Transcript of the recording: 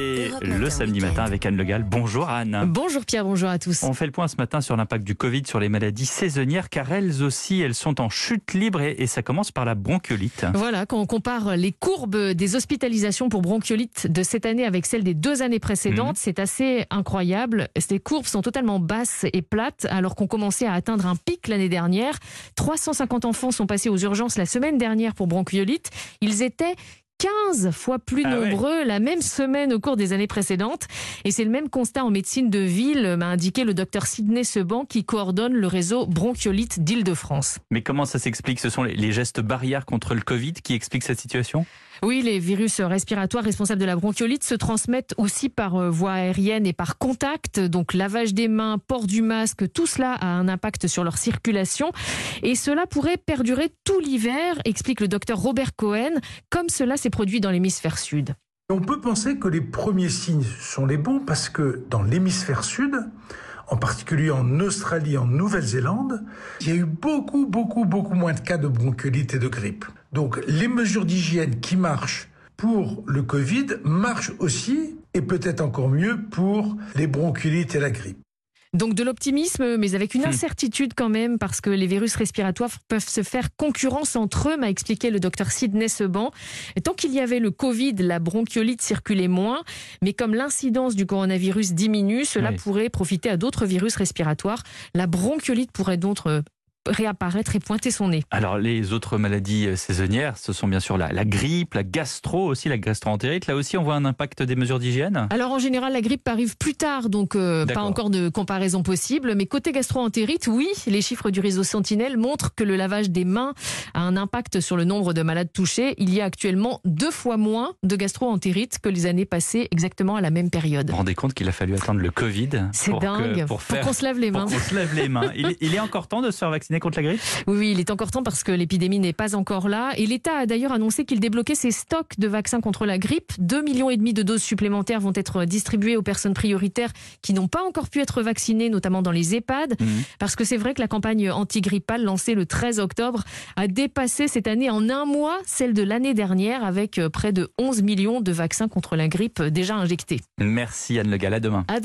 le samedi matin avec Anne Legal. Bonjour Anne. Bonjour Pierre, bonjour à tous. On fait le point ce matin sur l'impact du Covid sur les maladies saisonnières car elles aussi, elles sont en chute libre et, et ça commence par la bronchiolite. Voilà, quand on compare les courbes des hospitalisations pour bronchiolite de cette année avec celles des deux années précédentes, Mhm. c'est assez incroyable. Ces courbes sont totalement basses et plates alors qu'on commençait à atteindre un pic l'année dernière. 350 enfants sont passés aux urgences la semaine dernière pour bronchiolite. Ils étaient 15 fois plus Ah ouais. nombreux la même semaine au cours des années précédentes. Et c'est le même constat en médecine de ville, m'a indiqué le docteur Sidney Seban, qui coordonne le réseau bronchiolite d'Île-de-France. Mais comment ça s'explique? Ce sont les gestes barrières contre le Covid qui expliquent cette situation? Oui, les virus respiratoires responsables de la bronchiolite se transmettent aussi par euh, voie aérienne et par contact. Donc lavage des mains, port du masque, tout cela a un impact sur leur circulation. Et cela pourrait perdurer tout l'hiver, explique le docteur Robert Cohen, comme cela s'est produit dans l'hémisphère sud. On peut penser que les premiers signes sont les bons parce que dans l'hémisphère sud, en particulier en Australie, en Nouvelle-Zélande, il y a eu beaucoup, beaucoup, beaucoup moins de cas de bronchiolite et de grippe. Donc les mesures d'hygiène qui marchent pour le Covid marchent aussi et peut-être encore mieux pour les bronchiolites et la grippe. Donc de l'optimisme, mais avec une Hmm. incertitude quand même, parce que les virus respiratoires peuvent se faire concurrence entre eux, m'a expliqué le docteur Sidney Seban. Et tant qu'il y avait le Covid, la bronchiolite circulait moins, mais comme l'incidence du coronavirus diminue, cela Oui. pourrait profiter à d'autres virus respiratoires. La bronchiolite pourrait donc euh, réapparaître et pointer son nez. Alors les autres maladies euh, saisonnières, ce sont bien sûr la, la grippe, la gastro aussi, la gastroentérite. Là aussi, on voit un impact des mesures d'hygiène? Alors en général, la grippe arrive plus tard, donc euh, pas encore de comparaison possible. Mais côté gastro-entérite, oui, les chiffres du réseau Sentinelle montrent que le lavage des mains a un impact sur le nombre de malades touchés. Il y a actuellement deux fois moins de gastro-entérite que les années passées, exactement à la même période. Vous vous rendez compte qu'il a fallu attendre le Covid C'est pour que- dingue. pour faire qu'on se lave les pour mains. qu'on se lave les mains. Il, est- il est encore temps de se faire vacciner contre la grippe? Oui, oui, il est encore temps parce que l'épidémie n'est pas encore là. Et l'État a d'ailleurs annoncé qu'il débloquait ses stocks de vaccins contre la grippe. 2,5 millions et demi de doses supplémentaires vont être distribuées aux personnes prioritaires qui n'ont pas encore pu être vaccinées, notamment dans les EHPAD. Mhm. Parce que c'est vrai que la campagne antigrippale lancée le 13 octobre a dépassé cette année en un mois celle de l'année dernière avec euh, près de 11 millions de vaccins contre la grippe déjà injectés. Merci Anne Le Gall, à demain. À demain.